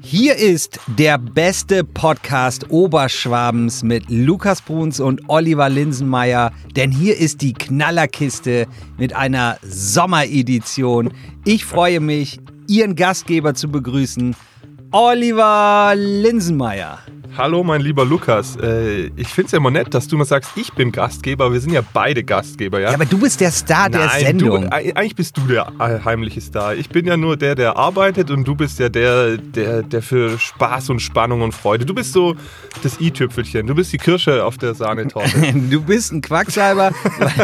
Hier ist der beste Podcast Oberschwabens mit Lukas Bruns und Oliver Linsenmeier, denn hier ist die Knallerkiste mit einer Sommeredition. Ich freue mich, Ihren Gastgeber zu begrüßen, Oliver Linsenmeier. Hallo, mein lieber Lukas. Äh, ich finde es ja immer nett, dass du mal sagst, ich bin Gastgeber. Wir sind ja beide Gastgeber, ja? Ja, aber du bist der Star der Nein, Sendung. Du, eigentlich bist du der heimliche Star. Ich bin ja nur der, der arbeitet und du bist ja der, der, der für Spaß und Spannung und Freude. Du bist so das i-Tüpfelchen. Du bist die Kirsche auf der Sahnetorte. du bist ein Quacksalber.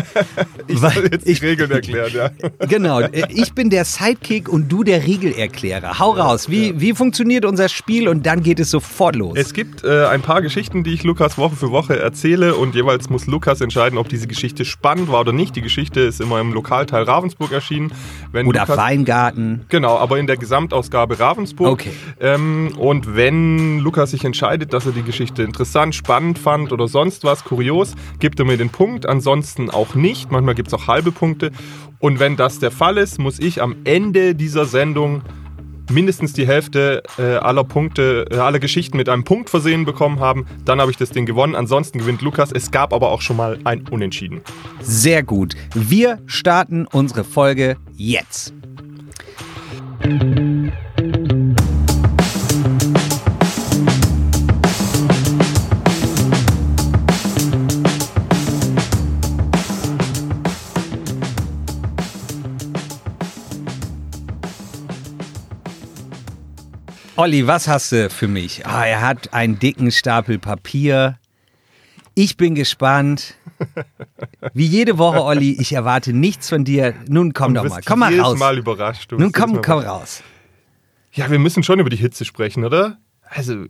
ich soll jetzt die Regeln erklären, ja. Genau. Ich bin der Sidekick und du der Regelerklärer. Hau raus. Wie, ja. wie funktioniert unser Spiel und dann geht es sofort los? Es gibt äh, ein paar Geschichten, die ich Lukas Woche für Woche erzähle und jeweils muss Lukas entscheiden, ob diese Geschichte spannend war oder nicht. Die Geschichte ist immer im Lokalteil Ravensburg erschienen. Wenn oder Lukas, Weingarten. Genau, aber in der Gesamtausgabe Ravensburg. Okay. Ähm, und wenn Lukas sich entscheidet, dass er die Geschichte interessant, spannend fand oder sonst was, kurios, gibt er mir den Punkt. Ansonsten auch nicht. Manchmal gibt es auch halbe Punkte. Und wenn das der Fall ist, muss ich am Ende dieser Sendung mindestens die Hälfte äh, aller Punkte, äh, aller Geschichten mit einem Punkt versehen bekommen haben, dann habe ich das Ding gewonnen. Ansonsten gewinnt Lukas. Es gab aber auch schon mal ein Unentschieden. Sehr gut. Wir starten unsere Folge jetzt. Olli, was hast du für mich? Ah, er hat einen dicken Stapel Papier. Ich bin gespannt. Wie jede Woche, Olli, ich erwarte nichts von dir. Nun komm doch mal, komm mal raus. Mal überrascht. Nun komm, komm raus. Ja, wir müssen schon über die Hitze sprechen, oder? Also,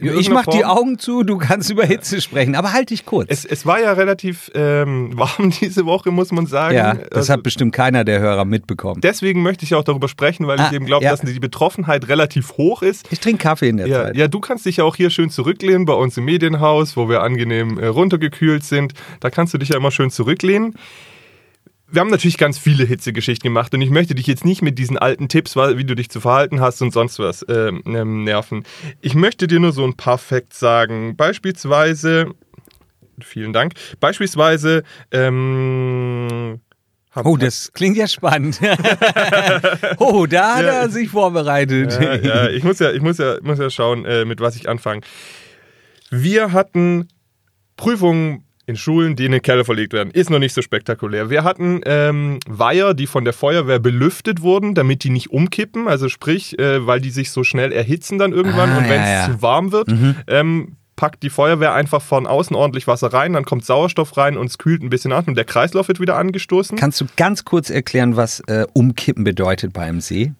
ich mach Form. die Augen zu, du kannst über Hitze sprechen, aber halt dich kurz. Es, es war ja relativ ähm, warm diese Woche, muss man sagen. Ja, das also, hat bestimmt keiner der Hörer mitbekommen. Deswegen möchte ich auch darüber sprechen, weil ah, ich eben glaube, ja. dass die Betroffenheit relativ hoch ist. Ich trinke Kaffee in der ja, Zeit. Ja, du kannst dich ja auch hier schön zurücklehnen bei uns im Medienhaus, wo wir angenehm äh, runtergekühlt sind. Da kannst du dich ja immer schön zurücklehnen wir haben natürlich ganz viele Hitzegeschichten gemacht und ich möchte dich jetzt nicht mit diesen alten Tipps, wie du dich zu verhalten hast und sonst was äh, nerven. Ich möchte dir nur so ein paar Facts sagen. Beispielsweise, vielen Dank, beispielsweise, ähm, Oh, das klingt ja spannend. oh, da hat ja, er sich vorbereitet. Ja, ja, ich muss ja, ich muss ja, muss ja schauen, äh, mit was ich anfange. Wir hatten Prüfungen in Schulen, die in den Keller verlegt werden. Ist noch nicht so spektakulär. Wir hatten ähm, Weiher, die von der Feuerwehr belüftet wurden, damit die nicht umkippen. Also sprich, äh, weil die sich so schnell erhitzen dann irgendwann ah, und wenn es ja, ja. zu warm wird, mhm. ähm, packt die Feuerwehr einfach von außen ordentlich Wasser rein, dann kommt Sauerstoff rein und es kühlt ein bisschen ab und der Kreislauf wird wieder angestoßen. Kannst du ganz kurz erklären, was äh, umkippen bedeutet bei einem See?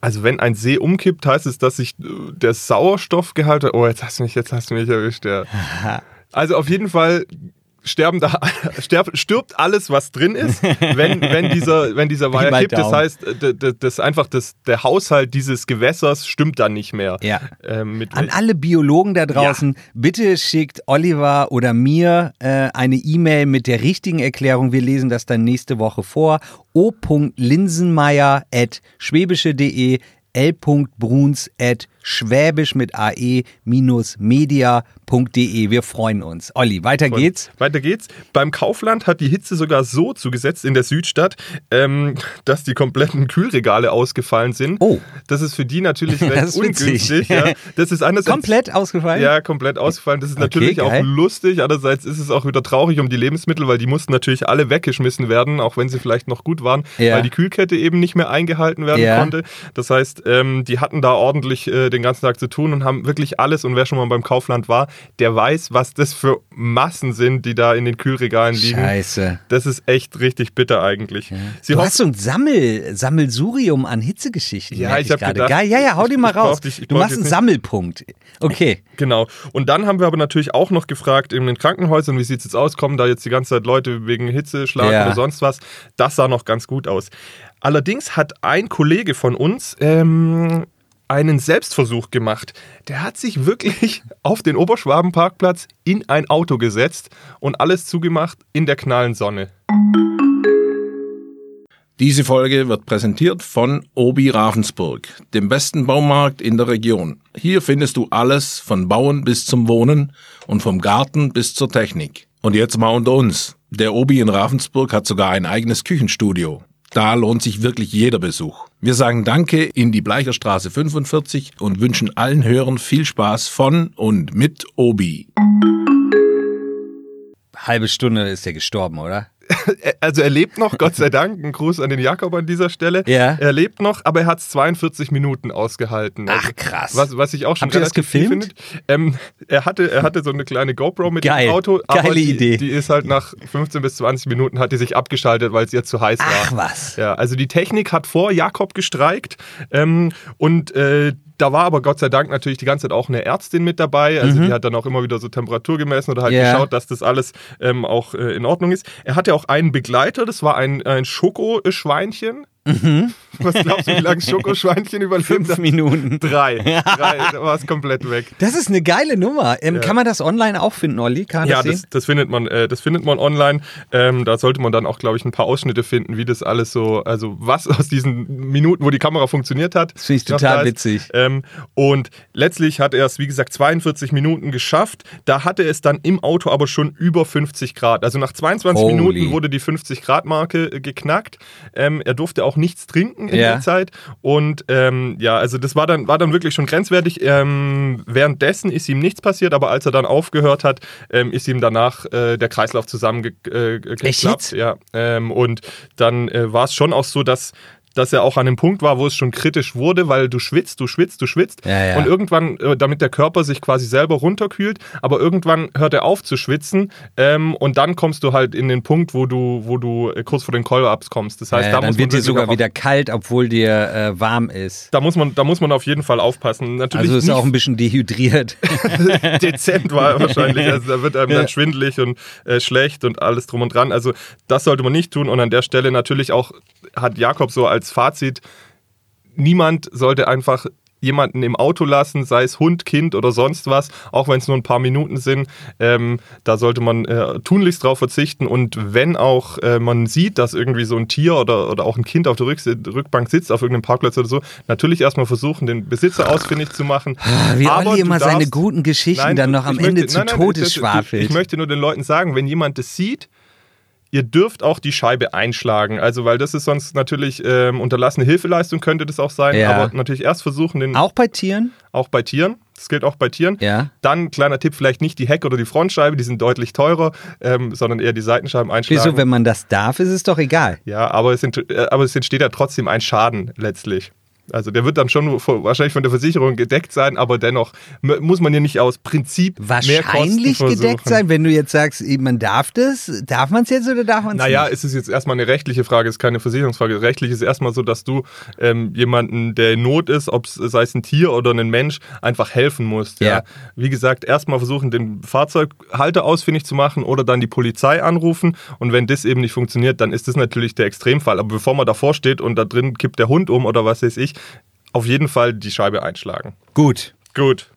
Also wenn ein See umkippt, heißt es, dass sich äh, der Sauerstoffgehalt. Oh, jetzt hast du mich, jetzt hast du mich erwischt. Ja. Also auf jeden Fall sterben da, stirb, stirbt alles, was drin ist, wenn, wenn dieser, wenn dieser Weiher kippt. Das heißt, das einfach das, der Haushalt dieses Gewässers stimmt dann nicht mehr. Ja. Ähm, An alle Biologen da draußen, ja. bitte schickt Oliver oder mir äh, eine E-Mail mit der richtigen Erklärung. Wir lesen das dann nächste Woche vor. o.linsenmeier.schwäbische.de l.bruns at schwäbisch mit ae-media.de. Wir freuen uns. Olli, weiter Freund. geht's. Weiter geht's. Beim Kaufland hat die Hitze sogar so zugesetzt in der Südstadt, ähm, dass die kompletten Kühlregale ausgefallen sind. Oh. Das ist für die natürlich recht ungünstig. Ja. Das ist einerseits, komplett ausgefallen? Ja, komplett ausgefallen. Das ist okay, natürlich geil. auch lustig. Andererseits ist es auch wieder traurig um die Lebensmittel, weil die mussten natürlich alle weggeschmissen werden, auch wenn sie vielleicht noch gut waren, ja. weil die Kühlkette eben nicht mehr eingehalten werden ja. konnte. Das heißt, ähm, die hatten da ordentlich äh, den ganzen Tag zu tun und haben wirklich alles. Und wer schon mal beim Kaufland war, der weiß, was das für Massen sind, die da in den Kühlregalen liegen. Scheiße. Das ist echt richtig bitter eigentlich. Ja. du hast so ein Sammel, Sammelsurium an Hitzegeschichten. Ja, ich habe gedacht. Geil. Ja, ja, hau die mal raus. Dich, du machst einen Sammelpunkt. Okay. Genau. Und dann haben wir aber natürlich auch noch gefragt in den Krankenhäusern, wie sieht es jetzt aus? Kommen da jetzt die ganze Zeit Leute wegen Hitzeschlag ja. oder sonst was? Das sah noch ganz gut aus. Allerdings hat ein Kollege von uns ähm, einen Selbstversuch gemacht. Der hat sich wirklich auf den Oberschwabenparkplatz in ein Auto gesetzt und alles zugemacht in der knallen Sonne. Diese Folge wird präsentiert von Obi Ravensburg, dem besten Baumarkt in der Region. Hier findest du alles von Bauen bis zum Wohnen und vom Garten bis zur Technik. Und jetzt mal unter uns. Der Obi in Ravensburg hat sogar ein eigenes Küchenstudio. Da lohnt sich wirklich jeder Besuch. Wir sagen Danke in die Bleicherstraße 45 und wünschen allen Hörern viel Spaß von und mit Obi. Halbe Stunde ist er gestorben, oder? also er lebt noch, Gott sei Dank. Ein Gruß an den Jakob an dieser Stelle. Ja. Er lebt noch, aber er hat es 42 Minuten ausgehalten. Ach, krass. Was, was ich auch schon Habt ihr das gefilmt? Ähm, er, hatte, er hatte so eine kleine GoPro mit Geil. dem Auto, aber Geile die, Idee. die ist halt nach 15 bis 20 Minuten hat die sich abgeschaltet, weil es ihr zu heiß war. Ach was. Ja, also die Technik hat vor Jakob gestreikt ähm, und äh, da war aber Gott sei Dank natürlich die ganze Zeit auch eine Ärztin mit dabei. Also die hat dann auch immer wieder so Temperatur gemessen oder halt Mhm. Ja. geschaut, dass das alles ähm, auch äh, in Ordnung ist. Er hatte auch einen Begleiter, das war ein, ein Schokoschweinchen. Was glaubst du, wie lange Schokoschweinchen überlebt? Mhm. Fünf? Minuten. Drei. Drei, da war es komplett weg. Das ist eine geile Nummer. Ähm, Kann man das online auch finden, Olli? Kann man Ja, das das, sehen? das findet man, äh, das findet man online. Ähm, da sollte man dann auch, glaube ich, ein paar Ausschnitte finden, wie das alles so, also was aus diesen Minuten, wo die Kamera funktioniert hat. Das finde ich total da ist. witzig. Ähm, und letztlich hat er es, wie gesagt, 42 Minuten geschafft. Da hatte es dann im Auto aber schon über 50 Grad. Also nach 22 Holy. Minuten wurde die 50 Grad Marke äh, geknackt. Ähm, er durfte auch nichts trinken in Ja. der Zeit. Und ähm, ja, also das war dann, war dann wirklich schon grenzwertig. Ähm, währenddessen ist ihm nichts passiert, aber als er dann aufgehört hat, ähm, ist ihm danach äh, der Kreislauf zusammengeklappt. Äh, Echt? Ja, ähm, und dann äh, war es schon auch so, dass dass er auch an einem Punkt war, wo es schon kritisch wurde, weil du schwitzt, du schwitzt, du schwitzt. Ja, ja. Und irgendwann, äh, damit der Körper sich quasi selber runterkühlt, aber irgendwann hört er auf zu schwitzen ähm, und dann kommst du halt in den Punkt, wo du, wo du äh, kurz vor den Call-Ups kommst. Das heißt, Äh, da dann muss man wird dir wirklich sogar wieder kalt, obwohl dir äh, warm ist. Da muss, man, da muss man auf jeden Fall aufpassen. Natürlich Also ist auch ein bisschen dehydriert. dezent war er wahrscheinlich. Also da wird einem dann schwindelig und äh, schlecht und alles drum und dran. Also das sollte man nicht tun. Und an der Stelle natürlich auch hat Jakob so als Fazit, niemand sollte einfach jemanden im Auto lassen, sei es Hund, Kind oder sonst was, auch wenn es nur ein paar Minuten sind. Ähm, da sollte man äh, tunlichst drauf verzichten. Und wenn auch äh, man sieht, dass irgendwie so ein Tier oder, oder auch ein Kind auf der Rücksi- Rückbank sitzt, auf irgendeinem Parkplatz oder so, natürlich erstmal versuchen, den Besitzer ausfindig zu machen. Wie Aber Olli immer seine darfst- guten Geschichten Nein, dann noch am ich Ende möchte- zu nein, nein, Tode das- schwafelt. Ich möchte nur den Leuten sagen, wenn jemand das sieht, ihr dürft auch die Scheibe einschlagen. Also, weil das ist sonst natürlich ähm, unterlassene Hilfeleistung, könnte das auch sein. Ja. Aber natürlich erst versuchen, den auch bei Tieren? auch bei Tieren. Das gilt auch bei Tieren. Ja. Dann, kleiner Tipp, vielleicht nicht die Heck- oder die Frontscheibe, die sind deutlich teurer, ähm, sondern eher die Seitenscheiben einschlagen. Wieso, wenn man das darf, ist es doch egal. ja, aber es, ent äh, aber es entsteht ja trotzdem ein Schaden letztlich. Also der wird dann schon wahrscheinlich von der Versicherung gedeckt sein, aber dennoch muss man ja nicht aus Prinzip Wahrscheinlich gedeckt sein, wenn du jetzt sagst, man darf das. Darf man es jetzt oder darf man es Naja, nicht? es ist jetzt erstmal eine rechtliche Frage, es ist keine Versicherungsfrage. Rechtlich ist erstmal so, dass du ähm, jemanden, der in Not ist, ob es sei es ein Tier oder ein Mensch, einfach helfen musst. Ja. Ja. Wie gesagt, erstmal versuchen, den Fahrzeughalter ausfindig zu machen oder dann die Polizei anrufen. Und wenn das eben nicht funktioniert, dann ist das natürlich der Extremfall. Aber bevor man davor steht und da drin kippt der Hund um oder was weiß ich, auf jeden Fall die Scheibe einschlagen. Gut. Gut.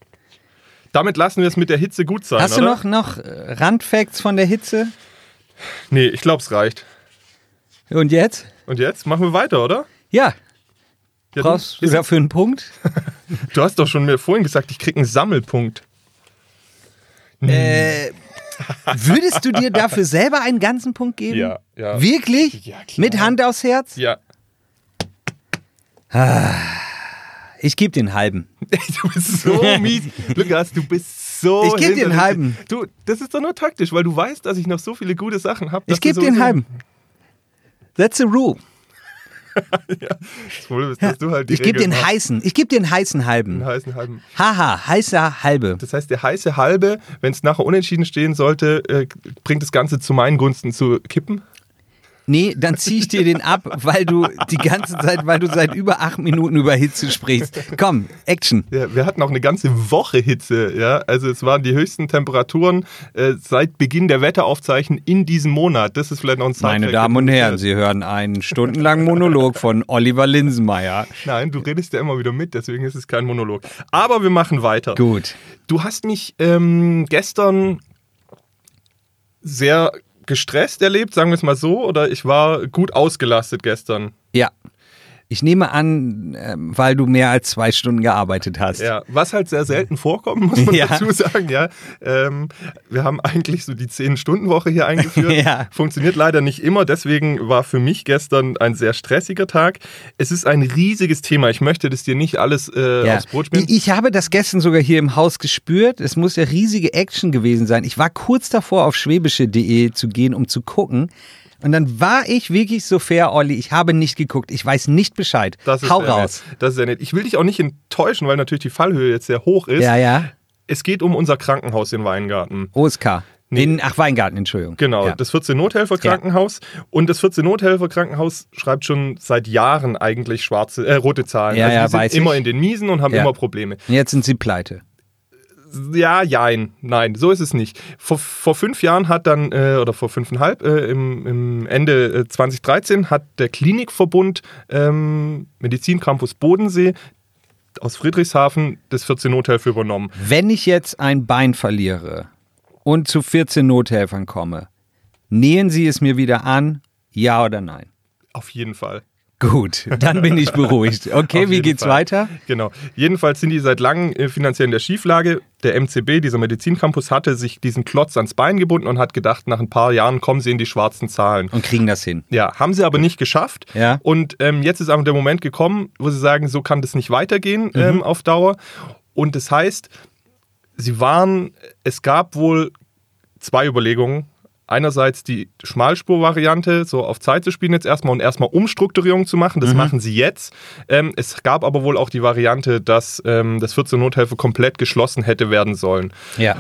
Damit lassen wir es mit der Hitze gut sein, Hast du oder? noch, noch äh, Randfacts von der Hitze? Nee, ich glaube, es reicht. Und jetzt? Und jetzt machen wir weiter, oder? Ja. Ja, Brauchst du dafür einen Punkt? Du hast doch schon mir vorhin gesagt, ich krieg einen Sammelpunkt. äh, würdest du dir dafür selber einen ganzen Punkt geben? Ja, ja. Wirklich? Ja, klar. Mit Hand aufs Herz? Ja. Ich gebe den halben. Du bist so mies. Lukas, du bist so. Ich geb dir einen hinterlistig. halben. Du, das ist doch nur taktisch, weil du weißt, dass ich noch so viele gute Sachen habe. Ich gebe den halben. That's the rule. Dass du halt die Ich gebe den hast. heißen. Ich gebe den heißen halben. Einen heißen halben. Haha, heißer halbe. Das heißt, der heiße halbe, wenn es nachher unentschieden stehen sollte, äh, bringt das Ganze zu meinen Gunsten zu kippen. Nee, dann zieh ich dir den ab, weil du die ganze Zeit, weil du seit über acht Minuten über Hitze sprichst. Komm, Action. Ja, wir hatten auch eine ganze Woche Hitze. Ja? Also es waren die höchsten Temperaturen äh, seit Beginn der Wetteraufzeichen in diesem Monat. Das ist vielleicht noch ein Sidefact. Meine Damen und Herren, Sie hören einen stundenlangen Monolog von Oliver Linsenmeier. Nein, du redest ja immer wieder mit, deswegen ist es kein Monolog. Aber wir machen weiter. Gut. Du hast mich ähm, gestern sehr gestresst erlebt, sagen wir es mal so, oder ich war gut ausgelastet gestern. Ja. Ich nehme an, ähm, weil du mehr als zwei Stunden gearbeitet hast. Ja, was halt sehr selten vorkommt, muss man Ja. dazu sagen. Ja, ähm, wir haben eigentlich so die 10-Stunden-Woche hier eingeführt. Ja. Funktioniert leider nicht immer, deswegen war für mich gestern ein sehr stressiger Tag. Es ist ein riesiges Thema. Ich möchte das dir nicht alles äh, Ja. aufs Brot spielen. Ich, ich habe das gestern sogar hier im Haus gespürt. Es muss ja riesige Action gewesen sein. Ich war kurz davor, auf schwäbische.de zu gehen, um zu gucken. Und dann war ich wirklich so fair, Olli. Ich habe nicht geguckt. Ich weiß nicht Bescheid. Das ist Hau raus. Nett. Das ist sehr nett. Ich will dich auch nicht enttäuschen, weil natürlich die Fallhöhe jetzt sehr hoch ist. Ja, ja. Es geht um unser Krankenhaus in Weingarten. OSK. Nee. In, ach, Weingarten, Entschuldigung. Genau, Ja. das 14 Nothelfer Krankenhaus. Und das 14 Nothelfer Krankenhaus schreibt schon seit Jahren eigentlich schwarze, äh, rote Zahlen. Ja, also ja, die sind immer ich. in den Miesen und haben Ja. immer Probleme. Und jetzt sind sie pleite. Ja, jein, nein, so ist es nicht. Vor, vor fünf Jahren hat dann, äh, oder vor fünfeinhalb, äh, im, im Ende äh, 2013 hat der Klinikverbund ähm, Medizincampus Bodensee aus Friedrichshafen das 14 Nothelfer übernommen. Wenn ich jetzt ein Bein verliere und zu 14 Nothelfern komme, nähen sie es mir wieder an? Ja oder nein? Auf jeden Fall. Gut, dann bin ich beruhigt. Okay, wie geht's Fall. weiter? Genau. Jedenfalls sind die seit langem äh, finanziell in der Schieflage. Der MCB, dieser Medizincampus, hatte sich diesen Klotz ans Bein gebunden und hat gedacht, nach ein paar Jahren kommen sie in die schwarzen Zahlen. Und kriegen das hin. Ja, haben sie aber nicht geschafft. Ja. Und ähm, jetzt ist aber der Moment gekommen, wo sie sagen, so kann das nicht weitergehen ähm, auf Dauer. Und das heißt, sie waren, es gab wohl zwei Überlegungen. Einerseits die Schmalspur-Variante, so auf Zeit zu spielen jetzt erstmal und erstmal Umstrukturierung zu machen. Das machen sie jetzt. Ähm, es gab aber wohl auch die Variante, dass ähm, das 14 Nothilfe komplett geschlossen hätte werden sollen. Ja.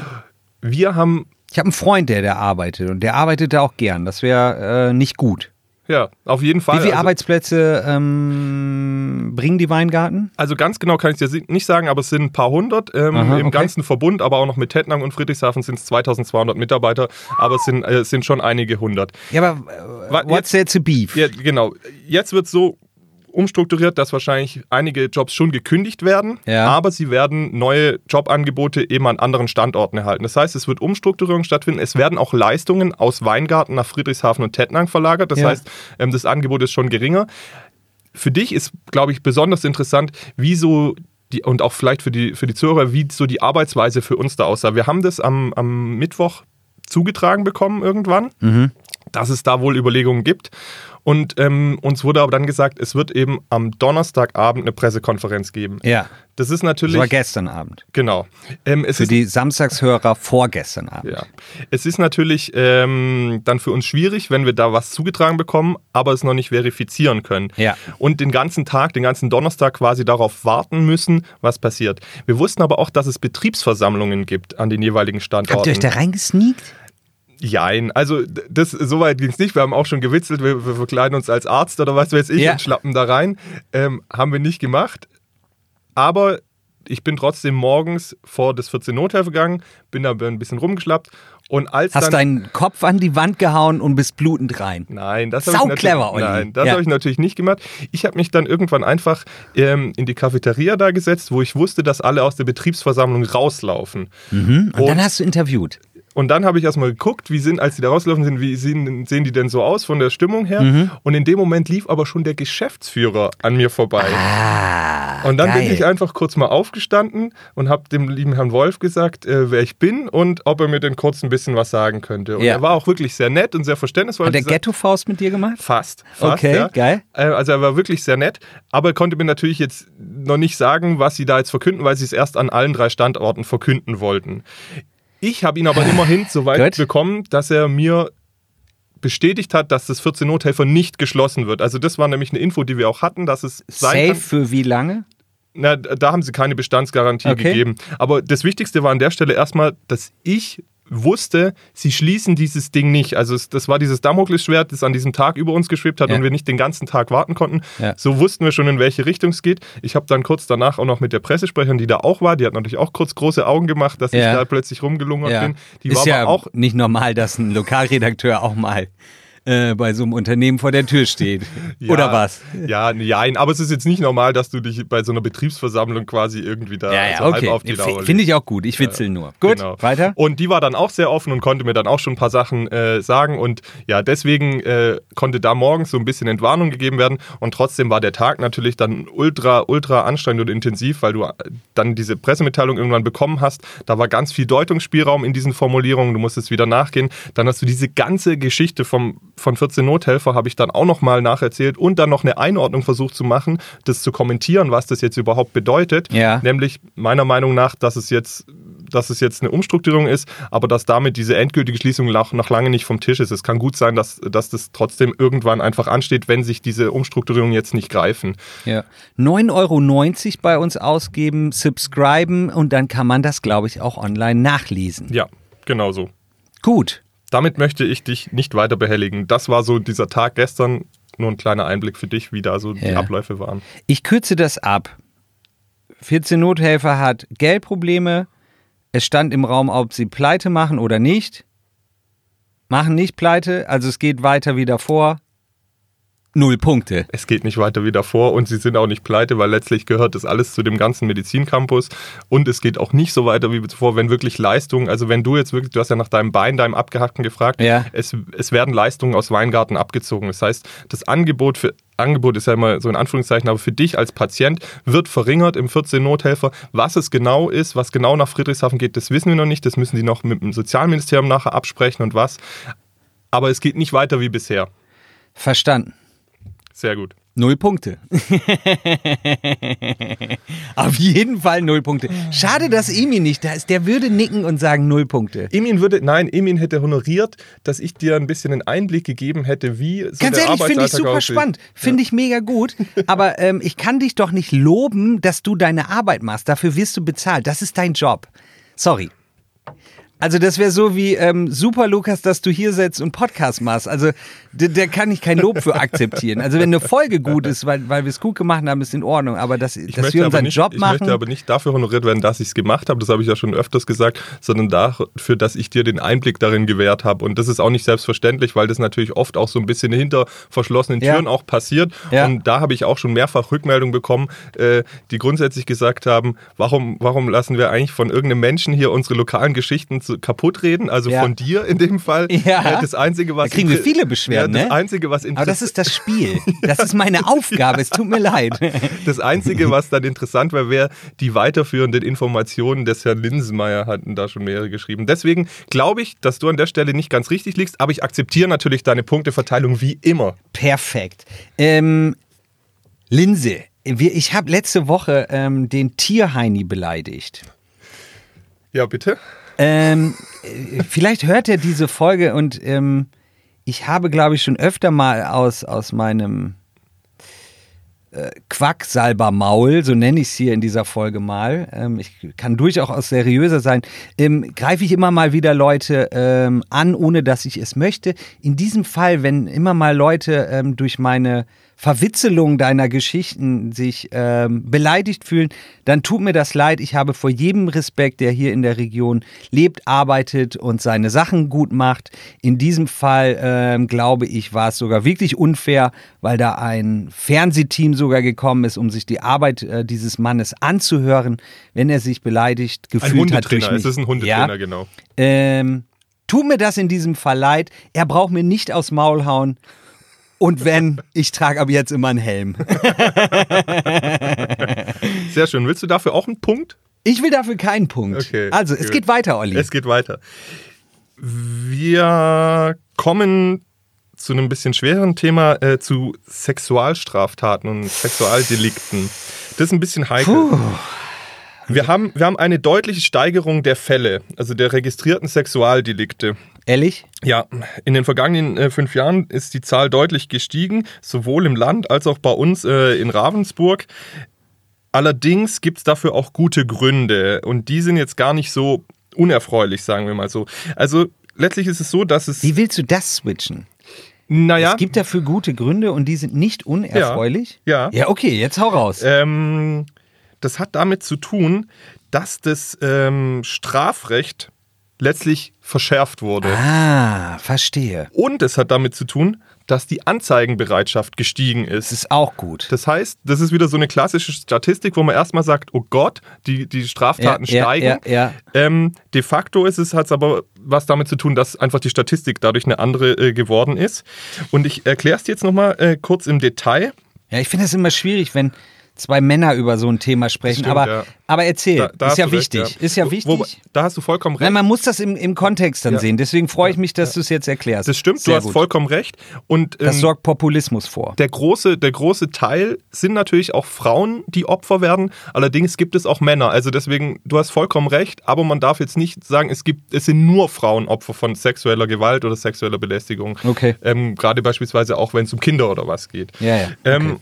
Wir haben Ich habe einen Freund, der da arbeitet und der arbeitet da auch gern. Das wäre äh, nicht gut. Ja auf jeden Fall. Wie viele also- Arbeitsplätze ähm, bringen die Weingarten? Also ganz genau kann ich dir nicht sagen, aber es sind ein paar hundert ähm, Aha, im okay. ganzen Verbund, aber auch noch mit Tettnang und Friedrichshafen sind es 2200 Mitarbeiter, aber es sind, äh, es sind schon einige hundert. Ja, aber äh, what's there to beef? Ja, genau. Jetzt wird so umstrukturiert, dass wahrscheinlich einige Jobs schon gekündigt werden, Ja. aber sie werden neue Jobangebote eben an anderen Standorten erhalten. Das heißt, es wird Umstrukturierung stattfinden. Es werden auch Leistungen aus Weingarten nach Friedrichshafen und Tettnang verlagert. Das Ja. heißt, ähm, das Angebot ist schon geringer. Für dich ist, glaube ich, besonders interessant, wie so die, und auch vielleicht für die, für die Zuhörer, wie so die Arbeitsweise für uns da aussah. Wir haben das am, am Mittwoch zugetragen bekommen irgendwann, dass es da wohl Überlegungen gibt. Und ähm, uns wurde aber dann gesagt, es wird eben am Donnerstagabend eine Pressekonferenz geben. Ja, Das ist das war natürlich. gestern Abend. Genau. Ähm, es Für ist, die Samstagshörer vorgestern Abend. ja. Es ist natürlich ähm, dann für uns schwierig, wenn wir da was zugetragen bekommen, aber es noch nicht verifizieren können. Ja. Und den ganzen Tag, den ganzen Donnerstag quasi darauf warten müssen, was passiert. Wir wussten aber auch, dass es Betriebsversammlungen gibt an den jeweiligen Standorten. Habt ihr euch da reingesneakt? Jein, also das so weit ging es nicht. Wir haben auch schon gewitzelt, wir, wir verkleiden uns als Arzt oder was weiß ich Ja. und schlappen da rein. Ähm, haben wir nicht gemacht. Aber ich bin trotzdem morgens vor das 14 Nothilfe gegangen, bin da ein bisschen rumgeschlappt und als Hast dann deinen Kopf an die Wand gehauen und bist blutend rein. Nein, das habe ich natürlich, clever, Olli. Nein, das Ja. habe ich natürlich nicht gemacht. Ich habe mich dann irgendwann einfach ähm, in die Cafeteria da gesetzt, wo ich wusste, dass alle aus der Betriebsversammlung rauslaufen. Und, Und- dann hast du interviewt. Und dann habe ich erstmal geguckt, wie sind, als die da rauslaufen sind, wie sehen, sehen die denn so aus von der Stimmung her? Mhm. Und in dem Moment lief aber schon der Geschäftsführer an mir vorbei. Ah, und dann geil. bin ich einfach kurz mal aufgestanden und habe dem lieben Herrn Wolf gesagt, äh, wer ich bin und ob er mir denn kurz ein bisschen was sagen könnte. Und Ja. er war auch wirklich sehr nett und sehr verständnisvoll. Hat der Ghetto-Faust mit dir gemacht? Fast. fast Okay, ja. geil. Äh, Also er war wirklich sehr nett, aber er konnte mir natürlich jetzt noch nicht sagen, was sie da jetzt verkünden, weil sie es erst an allen drei Standorten verkünden wollten. Ich habe ihn aber immerhin so weit Gut. bekommen, dass er mir bestätigt hat, dass das 14 Nothelfer nicht geschlossen wird. Also das war nämlich eine Info, die wir auch hatten, dass es sein Safe kann. für wie lange? Na, da haben sie keine Bestandsgarantie Okay. gegeben. Aber das Wichtigste war an der Stelle erstmal, dass ich wusste, sie schließen dieses Ding nicht. Also es, das war dieses Damoklesschwert, das an diesem Tag über uns geschwebt hat Ja. und wir nicht den ganzen Tag warten konnten. Ja. So wussten wir schon, in welche Richtung es geht. Ich habe dann kurz danach auch noch mit der Pressesprecherin, die da auch war, die hat natürlich auch kurz große Augen gemacht, dass Ja. ich da plötzlich rumgelungert bin. Die Ist war ja aber auch nicht normal, dass ein Lokalredakteur auch mal äh, bei so einem Unternehmen vor der Tür steht. Ja, Oder was? Ja, nein, aber es ist jetzt nicht normal, dass du dich bei so einer Betriebsversammlung quasi irgendwie da so halb auf die Lauer Finde ich auch gut. Ich witzel nur. Gut, Genau. weiter. Und die war dann auch sehr offen und konnte mir dann auch schon ein paar Sachen äh, sagen. Und ja, deswegen äh, konnte da morgens so ein bisschen Entwarnung gegeben werden. Und trotzdem war der Tag natürlich dann ultra, ultra anstrengend und intensiv, weil du äh, dann diese Pressemitteilung irgendwann bekommen hast. Da war ganz viel Deutungsspielraum in diesen Formulierungen. Du musstest wieder nachgehen. Dann hast du diese ganze Geschichte vom, von 14 Nothelfer, habe ich dann auch nochmal nacherzählt und dann noch eine Einordnung versucht zu machen, das zu kommentieren, was das jetzt überhaupt bedeutet. Ja. Nämlich meiner Meinung nach, dass es jetzt dass es jetzt eine Umstrukturierung ist, aber dass damit diese endgültige Schließung noch, noch lange nicht vom Tisch ist. Es kann gut sein, dass, dass das trotzdem irgendwann einfach ansteht, wenn sich diese Umstrukturierungen jetzt nicht greifen. Ja. 9,90 Euro bei uns ausgeben, subscriben und dann kann man das, glaube ich, auch online nachlesen. Ja, genau so. Gut. Damit möchte ich dich nicht weiter behelligen. Das war so dieser Tag gestern. Nur ein kleiner Einblick für dich, wie da so die Ja. Abläufe waren. Ich kürze das ab. 14 Nothelfer hat Geldprobleme. Es stand im Raum, ob sie pleite machen oder nicht. Machen nicht pleite, also es geht weiter wie davor. Null Punkte. Es geht nicht weiter wie davor und sie sind auch nicht pleite, weil letztlich gehört das alles zu dem ganzen Medizincampus und es geht auch nicht so weiter wie zuvor, wenn wirklich Leistungen, also wenn du jetzt wirklich, du hast ja nach deinem Bein, deinem Abgehackten gefragt, Ja. es, es werden Leistungen aus Weingarten abgezogen. Das heißt, das Angebot für Angebot ist ja immer so in Anführungszeichen, aber für dich als Patient wird verringert im 14 Nothelfer. Was es genau ist, was genau nach Friedrichshafen geht, das wissen wir noch nicht. Das müssen die noch mit dem Sozialministerium nachher absprechen und was. Aber es geht nicht weiter wie bisher. Verstanden. Sehr gut. Null Punkte. Auf jeden Fall null Punkte. Schade, dass Emi nicht da ist. Der würde nicken und sagen null Punkte. Emin würde, nein, Emin hätte honoriert, dass ich dir ein bisschen einen Einblick gegeben hätte, wie so Ganz ehrlich, finde ich super aussieht. spannend. Finde ich mega gut. Aber ähm, ich kann dich doch nicht loben, dass du deine Arbeit machst. Dafür wirst du bezahlt. Das ist dein Job. Sorry. Also das wäre so wie ähm, super Lukas, dass du hier sitzt und Podcast machst. Also da kann ich kein Lob für akzeptieren. Also wenn eine Folge gut ist, weil, weil wir es gut gemacht haben, ist in Ordnung. Aber dass, Ich dass wir unseren nicht, Job ich machen. möchte aber nicht dafür honoriert werden, dass ich es gemacht habe, das habe ich ja schon öfters gesagt, sondern dafür, dass ich dir den Einblick darin gewährt habe. Und das ist auch nicht selbstverständlich, weil das natürlich oft auch so ein bisschen hinter verschlossenen Ja. Türen auch passiert. Ja. Und da habe ich auch schon mehrfach Rückmeldungen bekommen, äh, die grundsätzlich gesagt haben, warum, warum lassen wir eigentlich von irgendeinem Menschen hier unsere lokalen Geschichten zu, kaputt reden? Also Ja. von dir in dem Fall. Ja. Das Einzige, was Da kriegen wir viele Beschwerden, ja, das ne? Einzige, was aber das ist das Spiel. Das ist meine Aufgabe. Es tut mir leid. Das Einzige, was dann interessant wäre, wäre die weiterführenden Informationen des Herrn Linsenmeier, hatten da schon mehrere geschrieben. Deswegen glaube ich, dass du an der Stelle nicht ganz richtig liegst, aber ich akzeptiere natürlich deine Punkteverteilung wie immer. Perfekt. Ähm, Linse, ich habe letzte Woche ähm, den Tierheini beleidigt. Ja, bitte? Ähm, äh, vielleicht hört er diese Folge und ähm, ich habe, glaube ich, schon öfter mal aus, aus meinem äh, Quacksalbermaul, so nenne ich es hier in dieser Folge mal, ähm, ich kann durchaus seriöser sein, ähm, greife ich immer mal wieder Leute ähm, an, ohne dass ich es möchte. In diesem Fall, wenn immer mal Leute ähm, durch meine Verwitzelung deiner Geschichten sich ähm, beleidigt fühlen, dann tut mir das leid. Ich habe vor jedem Respekt, der hier in der Region lebt, arbeitet und seine Sachen gut macht. In diesem Fall, ähm, glaube ich, war es sogar wirklich unfair, weil da ein Fernsehteam sogar gekommen ist, um sich die Arbeit äh, dieses Mannes anzuhören, wenn er sich beleidigt Ein gefühlt hat durch mich. es ist ein Hundetrainer, Ja? genau. Ähm, tut mir das in diesem Fall leid. Er braucht mir nicht aufs Maul hauen. Und wenn, ich trage ab jetzt immer einen Helm. Sehr schön. Willst du dafür auch einen Punkt? Ich will dafür keinen Punkt. Okay, also, es gut. geht weiter, Olli. Es geht weiter. Wir kommen zu einem bisschen schwereren Thema, äh, zu Sexualstraftaten und Sexualdelikten. Das ist ein bisschen heikel. Wir haben, wir haben eine deutliche Steigerung der Fälle, also der registrierten Sexualdelikte. Ehrlich? Ja, in den vergangenen äh, fünf Jahren ist die Zahl deutlich gestiegen, sowohl im Land als auch bei uns äh, in Ravensburg. Allerdings gibt es dafür auch gute Gründe und die sind jetzt gar nicht so unerfreulich, sagen wir mal so. Also letztlich ist es so, dass es, Wie willst du das switchen? naja, Es gibt dafür gute Gründe und die sind nicht unerfreulich? Ja. Ja, okay, jetzt hau raus. ähm, das hat damit zu tun, dass das ähm, Strafrecht letztlich verschärft wurde. Ah, verstehe. Und es hat damit zu tun, dass die Anzeigenbereitschaft gestiegen ist. Das ist auch gut. Das heißt, das ist wieder so eine klassische Statistik, wo man erstmal sagt, oh Gott, die, die Straftaten Ja, steigen. ja, ja. Ähm, de facto ist es, hat es aber was damit zu tun, dass einfach die Statistik dadurch eine andere äh, geworden ist. Und ich erkläre es jetzt nochmal äh, kurz im Detail. Ja, ich finde es immer schwierig, wenn zwei Männer über so ein Thema sprechen. Stimmt, aber, ja. aber erzähl, Da- da ist hast ja du recht, wichtig. Ist ja wichtig. Da hast du vollkommen recht. Nein, man muss das im, im Kontext dann Ja. sehen. Deswegen freue ich mich, dass du es jetzt erklärst. das stimmt, Sehr du hast gut. vollkommen recht. Und Das ähm, sorgt Populismus vor. der große, der große Teil sind natürlich auch Frauen, die Opfer werden. Allerdings gibt es auch Männer. Also deswegen, du hast vollkommen recht, aber man darf jetzt nicht sagen, es gibt, es sind nur Frauen Opfer von sexueller Gewalt oder sexueller Belästigung. Okay. Ähm, Gerade beispielsweise auch, wenn es um Kinder oder was geht. Ja, ja. Ähm,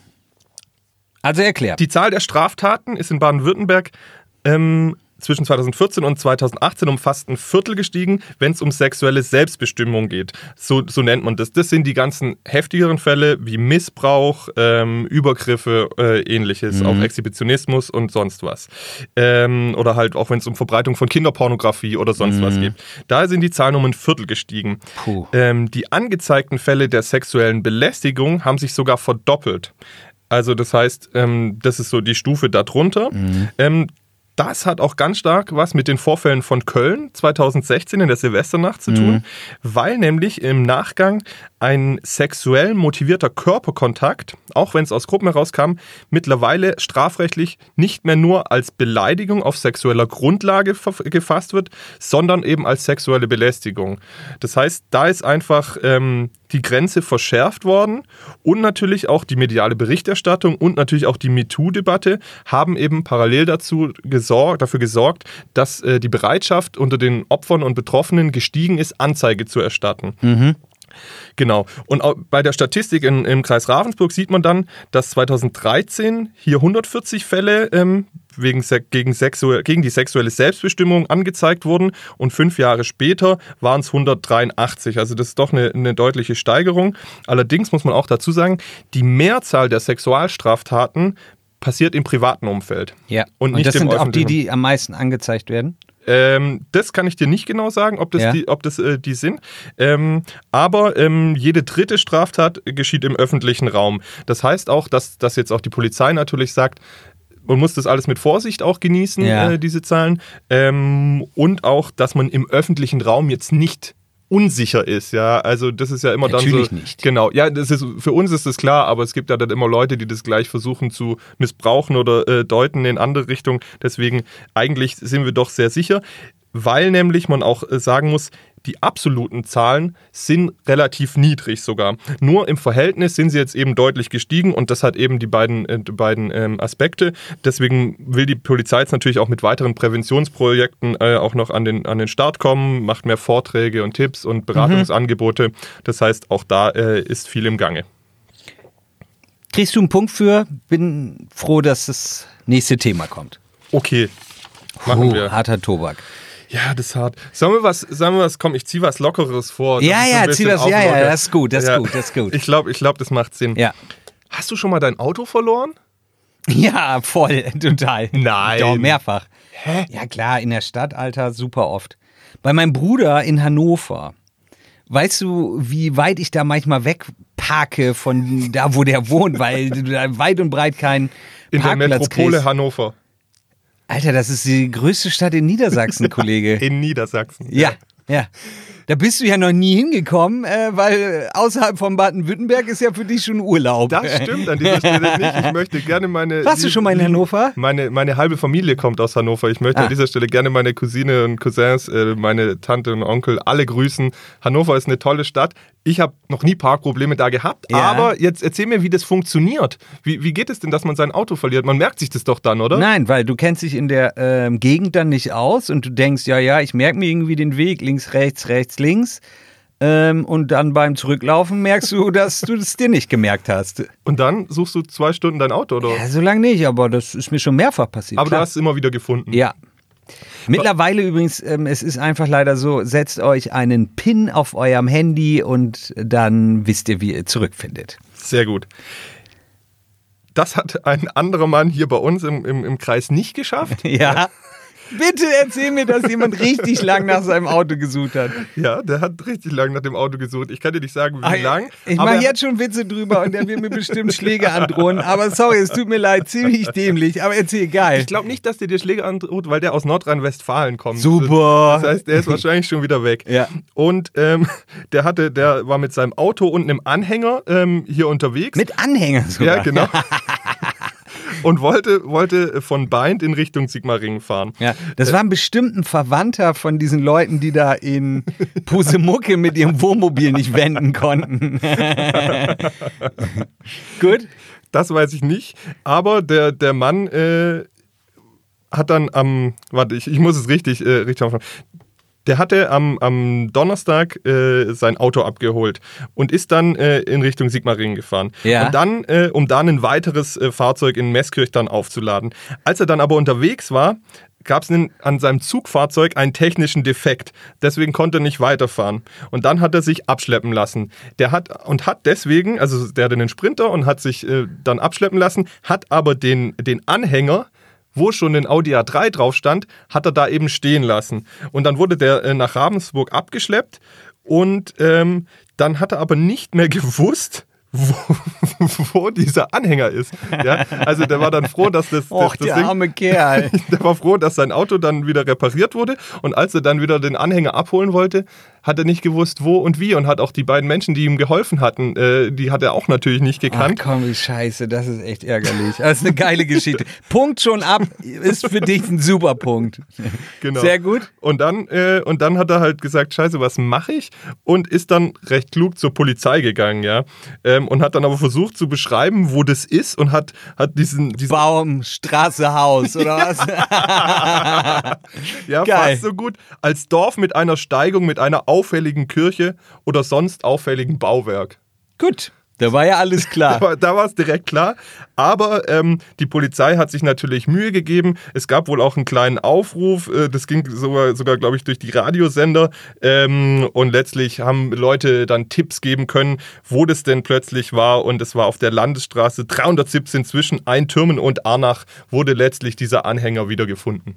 Also erklär. Die Zahl der Straftaten ist in Baden-Württemberg ähm, zwischen 2014 und 2018 um fast ein Viertel gestiegen, wenn es um sexuelle Selbstbestimmung geht. So, so nennt man das. Das sind die ganzen heftigeren Fälle wie Missbrauch, ähm, Übergriffe, äh, ähnliches, auch Exhibitionismus und sonst was. Ähm, oder halt auch wenn es um Verbreitung von Kinderpornografie oder sonst was geht. Da sind die Zahlen um ein Viertel gestiegen. Ähm, die angezeigten Fälle der sexuellen Belästigung haben sich sogar verdoppelt. Also das heißt, ähm, das ist so die Stufe darunter. Ähm, das hat auch ganz stark was mit den Vorfällen von Köln 2016 in der Silvesternacht zu tun, weil nämlich im Nachgang ein sexuell motivierter Körperkontakt, auch wenn es aus Gruppen herauskam, mittlerweile strafrechtlich nicht mehr nur als Beleidigung auf sexueller Grundlage gefasst wird, sondern eben als sexuelle Belästigung. Das heißt, da ist einfach ähm, die Grenze verschärft worden und natürlich auch die mediale Berichterstattung und natürlich auch die MeToo-Debatte haben eben parallel dazu gesorgt, dafür gesorgt, dass äh, die Bereitschaft unter den Opfern und Betroffenen gestiegen ist, Anzeige zu erstatten. Genau. Und bei der Statistik in, im Kreis Ravensburg sieht man dann, dass 2013 hier 140 Fälle ähm, wegen, gegen, gegen die sexuelle Selbstbestimmung angezeigt wurden und fünf Jahre später waren es 183. Also das ist doch eine, eine deutliche Steigerung. Allerdings muss man auch dazu sagen, die Mehrzahl der Sexualstraftaten passiert im privaten Umfeld. ja. Und nicht das im sind auch die, die am meisten angezeigt werden. Ähm, das kann ich dir nicht genau sagen, ob das Ja. die, ob das, äh, die sind. Ähm, aber ähm, jede dritte Straftat geschieht im öffentlichen Raum. Das heißt auch, dass, dass jetzt auch die Polizei natürlich sagt, man muss das alles mit Vorsicht auch genießen, Ja. äh, diese Zahlen. Ähm, und auch, dass man im öffentlichen Raum jetzt nicht unsicher ist, ja, also das ist ja immer Natürlich dann so. nicht. Genau, ja, das ist, für uns ist das klar, aber es gibt ja dann immer Leute, die das gleich versuchen zu missbrauchen oder äh, deuten in andere Richtung. Deswegen eigentlich sind wir doch sehr sicher, weil nämlich man auch äh, sagen muss, die absoluten Zahlen sind relativ niedrig sogar. Nur im Verhältnis sind sie jetzt eben deutlich gestiegen und das hat eben die beiden, äh, beiden ähm, Aspekte. Deswegen will die Polizei jetzt natürlich auch mit weiteren Präventionsprojekten äh, auch noch an den, an den Start kommen, macht mehr Vorträge und Tipps und Beratungsangebote. Das heißt, auch da äh, ist viel im Gange. Kriegst du einen Punkt für? Bin froh, dass das nächste Thema kommt. Okay, machen Puh, wir. harter Tobak. Ja, das ist hart. Sagen wir was, sagen wir was, komm, ich zieh was Lockeres vor. Ja, ja, zieh was- ja, ja, das ist gut, das ist gut, das ist gut. Ich glaube, ich glaub, das macht Sinn. Ja. Hast du schon mal dein Auto verloren? Ja, voll, total. Nein. Doch, mehrfach. Hä? Ja, klar, in der Stadt, Alter, super oft. Bei meinem Bruder in Hannover. Weißt du, wie weit ich da manchmal wegparke von da, wo der wohnt, weil du da weit und breit keinen In Parkplatz der Metropole kriegst. Hannover. Alter, das ist die größte Stadt in Niedersachsen, Kollege. In Niedersachsen. Ja, ja. Da bist du ja noch nie hingekommen, äh, weil außerhalb von Baden-Württemberg ist ja für dich schon Urlaub. Das stimmt an dieser Stelle nicht. Ich möchte gerne meine. Warst du schon mal in Hannover? Meine, meine halbe Familie kommt aus Hannover. Ich möchte Ah. an dieser Stelle gerne meine Cousine und Cousins, äh, meine Tante und Onkel alle grüßen. Hannover ist eine tolle Stadt. Ich habe noch nie Parkprobleme da gehabt. Ja. Aber jetzt erzähl mir, wie das funktioniert. Wie, wie geht es denn, dass man sein Auto verliert? Man merkt sich das doch dann, oder? Nein, weil du kennst dich in der ähm, Gegend dann nicht aus und du denkst, ja, ja, ich merke mir irgendwie den Weg, links, rechts, rechts, links. Ähm, und dann beim Zurücklaufen merkst du, dass du es dir nicht gemerkt hast. Und dann suchst du zwei Stunden dein Auto, oder? Ja, so lange nicht, aber das ist mir schon mehrfach passiert. aber klar. du hast es immer wieder gefunden. Ja. Mittlerweile übrigens, ähm, es ist einfach leider so, setzt euch einen Pin auf eurem Handy und dann wisst ihr, wie ihr zurückfindet. Sehr gut. Das hat ein anderer Mann hier bei uns im, im, im Kreis nicht geschafft. Ja. Bitte erzähl mir, dass jemand richtig lang nach seinem Auto gesucht hat. Ja, der hat richtig lang nach dem Auto gesucht. Ich kann dir nicht sagen, wie lang. Ich mache jetzt schon Witze drüber und der wird mir bestimmt Schläge androhen. Aber sorry, es tut mir leid, ziemlich dämlich. Aber erzähl, geil. Ich glaube nicht, dass der dir Schläge androht, weil der aus Nordrhein-Westfalen kommt. Super. Das heißt, der ist wahrscheinlich schon wieder weg. Ja. Und ähm, der hatte, der war mit seinem Auto und einem Anhänger ähm, hier unterwegs. Mit Anhängern sogar. ja, genau. und wollte, wollte von Bind in Richtung Sigmaringen fahren. Ja, das war bestimmt ein Verwandter von diesen Leuten, die da in Pusemucke mit ihrem Wohnmobil nicht wenden konnten. Gut. Das weiß ich nicht. Aber der, der Mann äh, hat dann am, warte, ich, ich muss es richtig, äh, richtig aufschreiben. Der hatte am, am Donnerstag äh, sein Auto abgeholt und ist dann äh, in Richtung Sigmaringen gefahren. Ja. Und dann, äh, um dann ein weiteres äh, Fahrzeug in Meßkirch dann aufzuladen. Als er dann aber unterwegs war, gab es an seinem Zugfahrzeug einen technischen Defekt. Deswegen konnte er nicht weiterfahren. Und dann hat er sich abschleppen lassen. Der hat und hat deswegen, also der hatte einen Sprinter und hat sich äh, dann abschleppen lassen, hat aber den, den Anhänger wo schon ein Audi A3 drauf stand, hat er da eben stehen lassen. Und dann wurde der äh, nach Ravensburg abgeschleppt und ähm, dann hat er aber nicht mehr gewusst, wo, wo dieser Anhänger ist. Ja? Also der war dann froh, dass das, das, Och, das der Ding, arme Kerl. der war froh, dass sein Auto dann wieder repariert wurde. Und als er dann wieder den Anhänger abholen wollte, hat er nicht gewusst, wo und wie. Und hat auch die beiden Menschen, die ihm geholfen hatten, äh, die hat er auch natürlich nicht Ach gekannt. komm, wie scheiße, das ist echt ärgerlich. Das ist eine geile Geschichte. Punkt schon ab, ist für dich ein super Punkt. Genau. Sehr gut. Und dann, äh, und dann hat er halt gesagt, scheiße, was mache ich? Und ist dann recht klug zur Polizei gegangen, ja. Ähm, und hat dann aber versucht zu beschreiben, wo das ist und hat, hat diesen, diesen Baum, Straße, Haus, oder was? ja, geil. fast so gut, als Dorf mit einer Steigung, mit einer auffälligen Kirche oder sonst auffälligen Bauwerk. Gut, da war ja alles klar. Aber da war es direkt klar. Aber ähm, die Polizei hat sich natürlich Mühe gegeben. Es gab wohl auch einen kleinen Aufruf. Äh, das ging sogar, sogar glaube ich, durch die Radiosender. Ähm, und letztlich haben Leute dann Tipps geben können, wo das denn plötzlich war. Und es war auf der Landesstraße 317 zwischen Eintürmen und Arnach wurde letztlich dieser Anhänger wiedergefunden.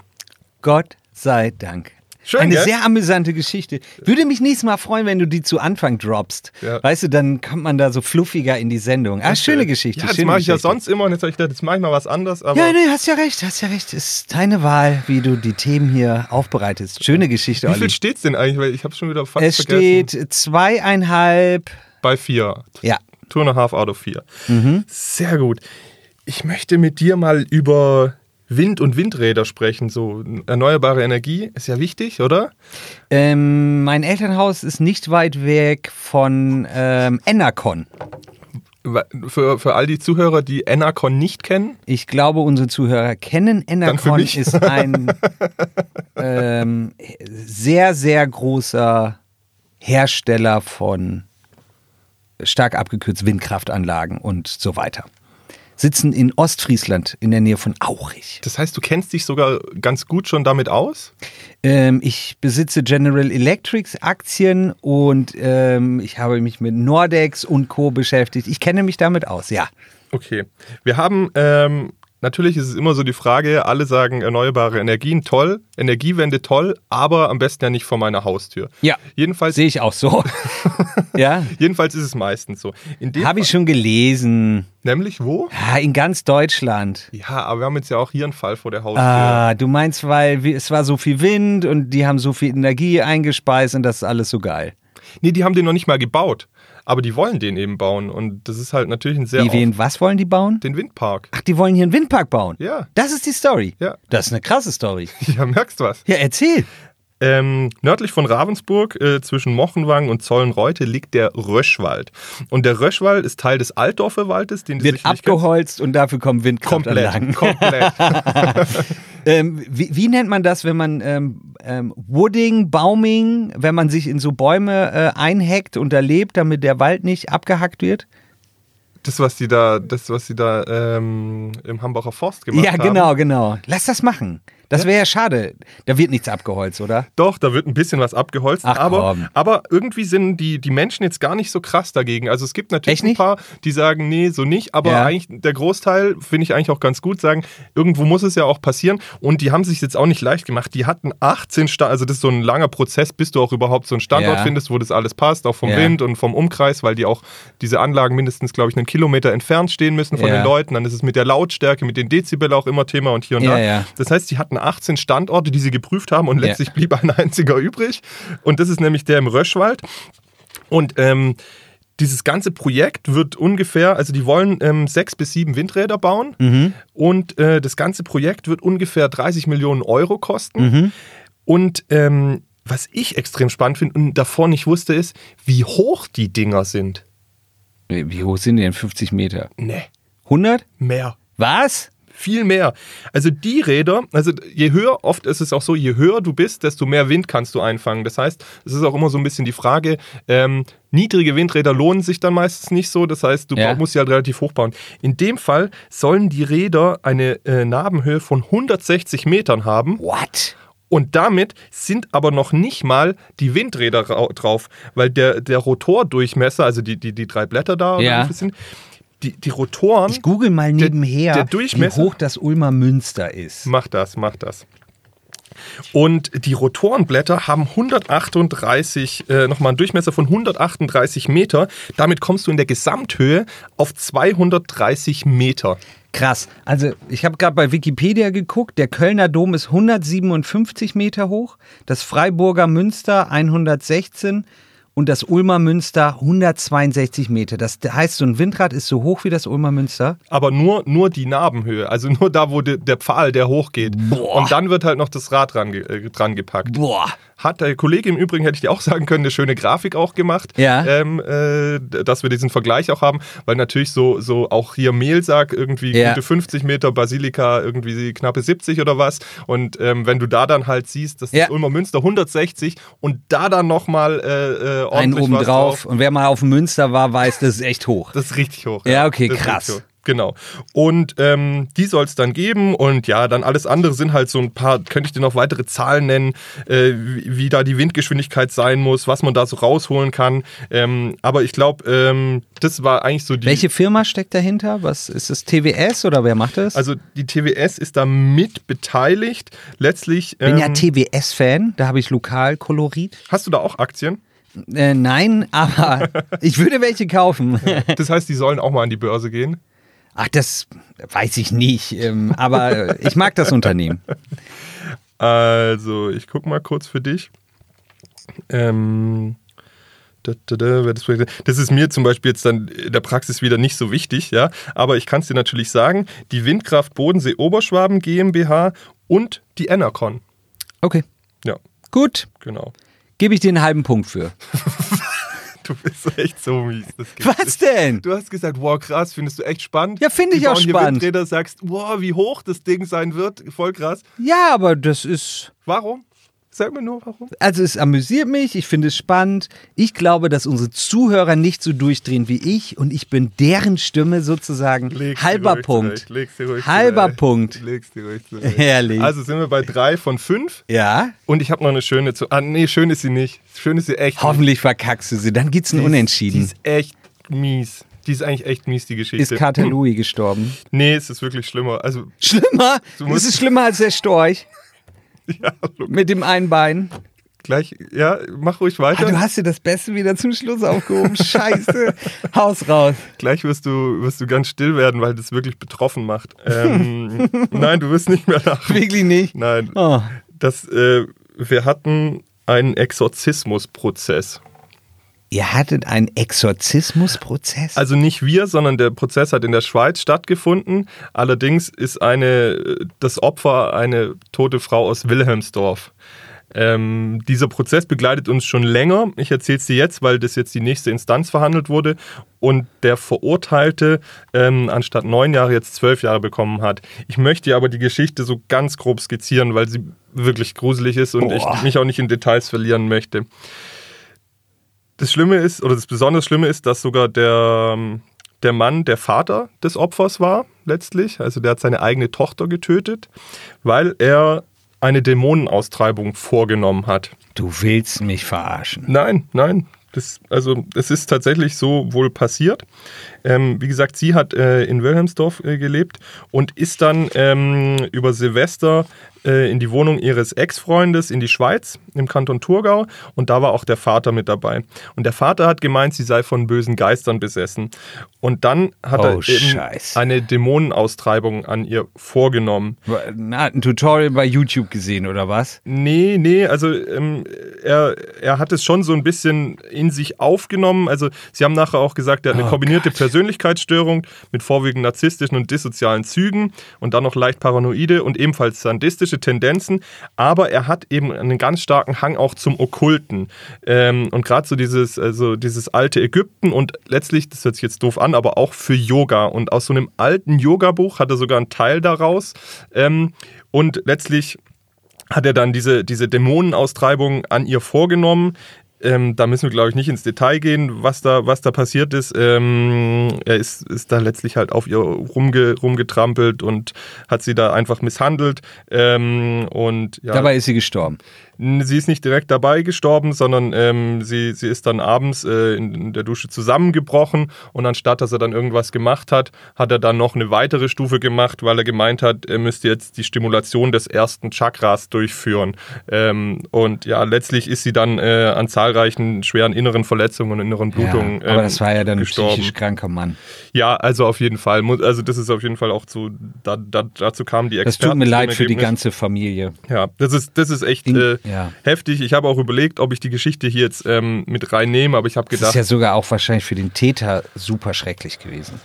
Gott sei Dank. Schön, Eine gell? sehr amüsante Geschichte. Würde mich nächstes Mal freuen, wenn du die zu Anfang droppst. Ja. Weißt du, dann kommt man da so fluffiger in die Sendung. Ah, schöne Geschichte. Ja, das mache ich ja sonst immer. Und jetzt habe ich gedacht, jetzt mache ich mal was anderes. Aber Ja, nee, hast ja recht, hast ja recht. Ist deine Wahl, wie du die Themen hier aufbereitest. Schöne Geschichte, wie viel steht's denn eigentlich? Weil ich habe schon wieder fast Es vergessen. steht zweieinhalb. bei vier. Ja. Two and a half out of vier. Mhm. Sehr gut. Ich möchte mit dir mal über Wind- und Windräder sprechen. So erneuerbare Energie ist ja wichtig, oder? Ähm, mein Elternhaus ist nicht weit weg von ähm, Enercon. Für, für all die Zuhörer, die Enercon nicht kennen, Ich glaube, unsere Zuhörer kennen Enercon. Ist ein ähm, sehr, sehr großer Hersteller von stark abgekürzt Windkraftanlagen und so weiter. Sitzen in Ostfriesland in der Nähe von Aurich. das heißt, du kennst dich sogar ganz gut schon damit aus? Ähm, ich besitze General Electrics Aktien und ähm, ich habe mich mit Nordex und Co. beschäftigt. Ich kenne mich damit aus, ja. Okay. Wir haben, ähm, natürlich ist es immer so die Frage, alle sagen erneuerbare Energien toll, Energiewende toll, aber am besten ja nicht vor meiner Haustür. Ja. Jedenfalls, Sehe ich auch so. ja. jedenfalls ist es meistens so. Habe ich schon gelesen. Nämlich wo? Ja, in ganz Deutschland. Ja, aber wir haben jetzt ja auch hier einen Fall vor der Haustür. Ah, du meinst, weil es war so viel Wind und die haben so viel Energie eingespeist und das ist alles so geil. Nee, die haben den noch nicht mal gebaut. Aber die wollen den eben bauen. Und das ist halt natürlich ein sehr. Die wen, was wollen die bauen? Den Windpark. Ach, die wollen hier einen Windpark bauen. Ja. Das ist die Story. Ja. Das ist eine krasse Story. Ja, merkst du was? Ja, erzähl. Ähm, nördlich von Ravensburg, äh, zwischen Mochenwang und Zollenreute, liegt der Röschwald. Und der Röschwald ist Teil des Altdorfer Waldes, den Wird abgeholzt und dafür kommen Windkraftanlagen. Komplett, komplett. Ähm, wie, wie nennt man das, wenn man ähm, ähm, Wooding, Bauming, wenn man sich in so Bäume äh, einhackt und da lebt, damit der Wald nicht abgehackt wird? Das, was sie da, das, was sie da ähm, im Hambacher Forst gemacht ja, haben. genau, genau. Lass das machen. Das wäre ja schade. Da wird nichts abgeholzt, oder? Doch, da wird ein bisschen was abgeholzt, Ach, aber, komm. aber irgendwie sind die, die Menschen jetzt gar nicht so krass dagegen. Also es gibt natürlich ein paar, die sagen, nee, so nicht, aber Ja. eigentlich der Großteil, finde ich eigentlich auch ganz gut, sagen, irgendwo muss es ja auch passieren. Und die haben sich jetzt auch nicht leicht gemacht. Die hatten 18 Sta also das ist so ein langer Prozess, bis du auch überhaupt so einen Standort Ja. findest, wo das alles passt, auch vom Ja. Wind und vom Umkreis, weil die auch diese Anlagen mindestens, glaube ich, einen Kilometer entfernt stehen müssen von den Leuten. Dann ist es mit der Lautstärke, mit den Dezibel auch immer Thema und hier und da. Das heißt, sie hatten 18 Standorte, die sie geprüft haben und Ja. letztlich blieb ein einziger übrig. Und das ist nämlich der im Röschwald. Und ähm, dieses ganze Projekt wird ungefähr, also die wollen ähm, sechs bis sieben Windräder bauen Mhm. und äh, das ganze Projekt wird ungefähr 30 Millionen Euro kosten. Mhm. Und ähm, was ich extrem spannend finde und davor nicht wusste, ist, wie hoch die Dinger sind. Wie hoch sind die denn? 50 Meter? Nee, 100? mehr. Was? Viel mehr. Also die Räder, also je höher, oft ist es auch so, je höher du bist, desto mehr Wind kannst du einfangen. Das heißt, es ist auch immer so ein bisschen die Frage, ähm, niedrige Windräder lohnen sich dann meistens nicht so. Das heißt, du Ja. musst sie halt relativ hoch bauen. In dem Fall sollen die Räder eine äh, Nabenhöhe von 160 Metern haben. What? Und damit sind aber noch nicht mal die Windräder ra- drauf, weil der, der Rotordurchmesser, also die, die, die drei Blätter da, Ja. sind, die, die Rotoren, Ich google mal nebenher, der Durchmesser- wie hoch das Ulmer Münster ist. Mach das, mach das. Und die Rotorenblätter haben 138, äh, nochmal einen Durchmesser von 138 Meter. Damit kommst du in der Gesamthöhe auf 230 Meter. Krass. Also ich habe gerade bei Wikipedia geguckt, der Kölner Dom ist 157 Meter hoch, das Freiburger Münster 116 und das Ulmer Münster 162 Meter. Das heißt, so ein Windrad ist so hoch wie das Ulmer Münster. Aber nur, nur die Nabenhöhe, also nur da, wo de, der Pfahl, der hochgeht. Boah. Und dann wird halt noch das Rad dran, äh, dran gepackt. Boah. Hat der Kollege im Übrigen, hätte ich dir auch sagen können, eine schöne Grafik auch gemacht, Ja. ähm, äh, dass wir diesen Vergleich auch haben, weil natürlich so, so auch hier Mehlsack irgendwie Ja. gute 50 Meter, Basilika irgendwie knappe 70 oder was. Und ähm, wenn du da dann halt siehst, dass Ja. das Ulmer Münster 160 und da dann nochmal äh, äh, Einen oben was drauf. Und wer mal auf Münster war, weiß, das ist echt hoch. Das ist richtig hoch. Ja, okay, Das ist krass. Genau. Und ähm, die soll es dann geben. Und ja, dann alles andere sind halt so ein paar, könnte ich dir noch weitere Zahlen nennen, äh, wie, wie da die Windgeschwindigkeit sein muss, was man da so rausholen kann. Ähm, aber ich glaube, ähm, das war eigentlich so die. Welche Firma steckt dahinter? Was ist das TWS oder wer macht das? Also die TWS ist da mit beteiligt. Letztlich. bin ja ähm, TWS-Fan, da habe ich Lokalkolorit. hast du da auch Aktien? Äh, nein, aber ich würde welche kaufen. Das heißt, die sollen auch mal an die Börse gehen. Ach, das weiß ich nicht. Ähm, aber ich mag das Unternehmen. Also, ich gucke mal kurz für dich. Ähm, das ist mir zum Beispiel jetzt dann in der Praxis wieder nicht so wichtig, ja. Aber ich kann es dir natürlich sagen: die Windkraft Bodensee Oberschwaben GmbH und die Enercon. Okay, Ja, gut. genau. Gebe ich dir einen halben Punkt für. Du bist echt so mies. Was denn? Du hast gesagt, wow, krass, findest du echt spannend? Ja, finde ich auch spannend. Windräder, sagst, wow, wie hoch das Ding sein wird, voll krass. Ja, aber das ist. Warum? Sag mir nur, warum. Also es amüsiert mich, ich finde es spannend. Ich glaube, dass unsere Zuhörer nicht so durchdrehen wie ich und ich bin deren Stimme sozusagen Leg's halber Punkt. Halber zurecht. Punkt. Leg's dir ruhig zurecht. Herrlich. Also sind wir bei drei von fünf. Ja, Und ich habe noch eine schöne zu. Ah, nee, schön ist sie nicht. Schön ist sie echt. hoffentlich verkackst du sie. Dann gibt's ein nicht. Unentschieden. Die ist echt mies. Die ist eigentlich echt mies, die Geschichte. Ist Carter Louis gestorben? Nee, es ist wirklich schlimmer. Also, Schlimmer? Es ist schlimmer als der Storch ja, mit dem einen Bein. gleich, ja, mach ruhig Ah, weiter. du hast dir das Beste wieder zum Schluss aufgehoben. Scheiße. Haus raus. Gleich wirst du, wirst du ganz still werden, weil das wirklich betroffen macht. Ähm, nein, du wirst nicht mehr lachen. Wirklich nicht. Nein. Oh. Das, äh, wir hatten einen Exorzismusprozess. Ihr hattet einen Exorzismusprozess? Also nicht wir, sondern der Prozess hat in der Schweiz stattgefunden. Allerdings ist eine, das Opfer eine tote Frau aus Wilhelmsdorf. Ähm, dieser Prozess begleitet uns schon länger. Ich erzähle es dir jetzt, weil das jetzt die nächste Instanz verhandelt wurde und der Verurteilte ähm, anstatt neun Jahre jetzt zwölf Jahre bekommen hat. Ich möchte aber die Geschichte so ganz grob skizzieren, weil sie wirklich gruselig ist und Boah. ich mich auch nicht in Details verlieren möchte. Das Schlimme ist, oder das besonders Schlimme ist, dass sogar der, ähm, der Mann der Vater des Opfers war, letztlich. Also der hat seine eigene Tochter getötet, weil er eine Dämonenaustreibung vorgenommen hat. Du willst mich verarschen. Nein, nein. Das, also es ist tatsächlich so wohl passiert. Ähm, wie gesagt, sie hat äh, in Wilhelmsdorf äh, gelebt und ist dann ähm, über Silvester äh, in die Wohnung ihres Ex-Freundes in die Schweiz, im Kanton Thurgau. Und da war auch der Vater mit dabei. Und der Vater hat gemeint, sie sei von bösen Geistern besessen. Und dann hat Oh, er eben Scheiße. eine Dämonenaustreibung an ihr vorgenommen. Na, hat ein Tutorial bei YouTube gesehen, oder was? Nee, nee, also ähm, er, er hat es schon so ein bisschen in sich aufgenommen. Also sie haben nachher auch gesagt, er hat eine Oh kombinierte Persönlichkeitsstörung mit vorwiegend narzisstischen und dissozialen Zügen und dann noch leicht paranoide und ebenfalls sadistische Tendenzen. Aber er hat eben einen ganz starken Hang auch zum Okkulten. Ähm, und gerade so dieses, also dieses alte Ägypten und letztlich, das hört sich jetzt doof an, aber auch für Yoga. Und aus so einem alten Yoga-Buch hat er sogar einen Teil daraus. Ähm, und letztlich hat er dann diese, diese Dämonenaustreibung an ihr vorgenommen. Ähm, da müssen wir, glaube ich, nicht ins Detail gehen, was da, was da passiert ist. Ähm, er ist, ist da letztlich halt auf ihr rumge, rumgetrampelt und hat sie da einfach misshandelt. Ähm, und ja, Dabei ist sie gestorben. Sie ist nicht direkt dabei gestorben, sondern ähm, sie, sie ist dann abends äh, in, in der Dusche zusammengebrochen und anstatt, dass er dann irgendwas gemacht hat, hat er dann noch eine weitere Stufe gemacht, weil er gemeint hat, er müsste jetzt die Stimulation des ersten Chakras durchführen. Ähm, und ja, letztlich ist sie dann äh, an zahlreichen schweren inneren Verletzungen und inneren Blutungen ja, aber ähm, das war ja dann ein gestorben. psychisch kranker Mann. Ja, also auf jeden Fall. Also das ist auf jeden Fall auch zu, da, da, dazu kamen die Das Experten. tut mir leid für die ganze Familie. Ja, das ist, das ist echt In- äh, ja. heftig. Ich habe auch überlegt, ob ich die Geschichte hier jetzt ähm, mit reinnehme, aber ich habe Das gedacht, ist ja sogar auch wahrscheinlich für den Täter super schrecklich gewesen.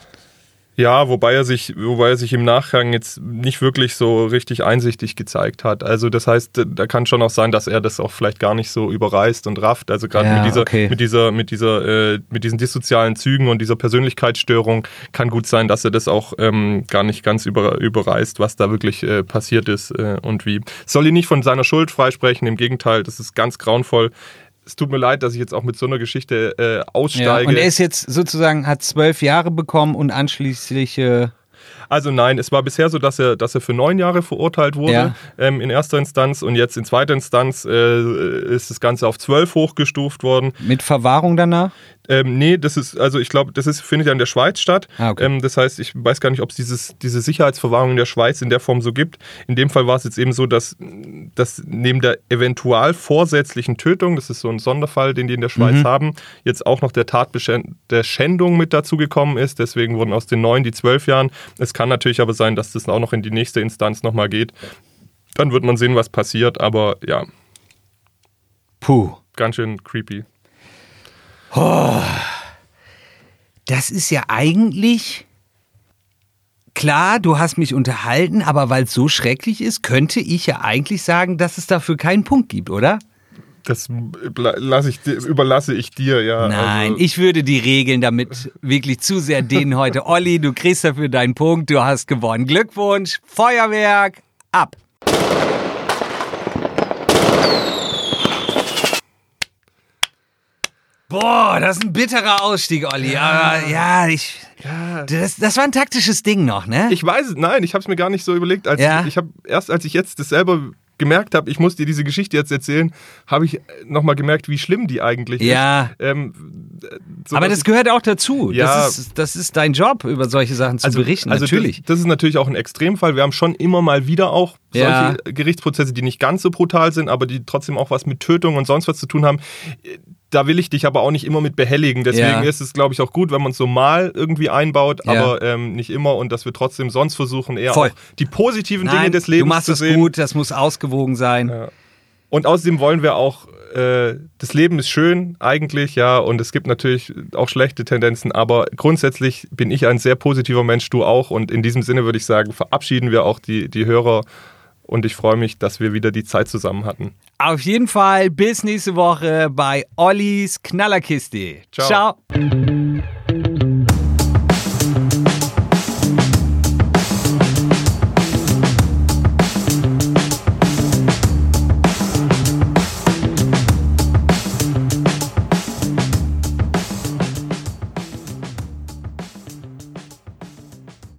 Ja, wobei er sich, wobei er sich im Nachgang jetzt nicht wirklich so richtig einsichtig gezeigt hat. Also das heißt, da kann schon auch sein, dass er das auch vielleicht gar nicht so überreißt und rafft. Also gerade Ja, mit dieser, okay. mit dieser, mit dieser, äh, mit diesen dissozialen Zügen und dieser Persönlichkeitsstörung kann gut sein, dass er das auch ähm, gar nicht ganz über, überreißt, was da wirklich äh, passiert ist äh, und wie. Soll ihn nicht von seiner Schuld freisprechen. Im Gegenteil, das ist ganz grauenvoll. Es tut mir leid, dass ich jetzt auch mit so einer Geschichte äh, Ja, aussteige. und er ist jetzt sozusagen, hat zwölf Jahre bekommen und anschließend äh, Also nein, es war bisher so, dass er, dass er für neun Jahre verurteilt wurde Ja. ähm, in erster Instanz und jetzt in zweiter Instanz äh, ist das Ganze auf zwölf hochgestuft worden. mit Verwahrung danach. Ähm, nee, das ist, also ich glaube, das ist, findet ja in der Schweiz statt. Ah, okay. ähm, das heißt, ich weiß gar nicht, ob es dieses, diese Sicherheitsverwahrung in der Schweiz in der Form so gibt. In dem Fall war es jetzt eben so, dass, dass neben der eventual vorsätzlichen Tötung, das ist so ein Sonderfall, den die in der Schweiz Mhm. haben, jetzt auch noch der Tat der Schändung mit dazu gekommen ist. Deswegen wurden aus den neun die zwölf Jahren. Es kann natürlich aber sein, dass das auch noch in die nächste Instanz nochmal geht. Dann wird man sehen, was passiert, aber ja, Puh. ganz schön creepy. Das ist ja eigentlich. Klar, du hast mich unterhalten, aber weil es so schrecklich ist, könnte ich ja eigentlich sagen, dass es dafür keinen Punkt gibt, oder? Das ich, überlasse ich dir, ja. Nein, also, ich würde die Regeln damit wirklich zu sehr dehnen heute. Olli, du kriegst dafür deinen Punkt, du hast gewonnen. Glückwunsch, Feuerwerk, ab. Boah, das ist ein bitterer Ausstieg, Olli. Aber ja, ich. Das, das war ein taktisches Ding noch, ne? Ich weiß es, nein, ich habe es mir gar nicht so überlegt. Als Ja. ich, ich habe erst, als ich jetzt das selber gemerkt habe, ich muss dir diese Geschichte jetzt erzählen, habe ich nochmal gemerkt, wie schlimm die eigentlich Ja. ist. Ähm, so aber das gehört auch dazu. Ja. Das, ist, das ist dein Job, über solche Sachen zu berichten, natürlich. Das, das ist natürlich auch ein Extremfall. Wir haben schon immer mal wieder auch solche Ja. Gerichtsprozesse, die nicht ganz so brutal sind, aber die trotzdem auch was mit Tötung und sonst was zu tun haben. Da will ich dich aber auch nicht immer mit behelligen. Deswegen Ja. ist es, glaube ich, auch gut, wenn man es so mal irgendwie einbaut, Ja. aber ähm, nicht immer und dass wir trotzdem sonst versuchen, eher die positiven Dinge Nein, des Lebens du machst zu das sehen. gut, das muss ausgewogen sein. Und außerdem wollen wir auch, äh, das Leben ist schön eigentlich, ja, und es gibt natürlich auch schlechte Tendenzen, aber grundsätzlich bin ich ein sehr positiver Mensch, du auch. Und in diesem Sinne würde ich sagen, verabschieden wir auch die, die Hörer und ich freue mich, dass wir wieder die Zeit zusammen hatten. Auf jeden Fall bis nächste Woche bei Ollis Knallerkiste. Ciao. Ciao.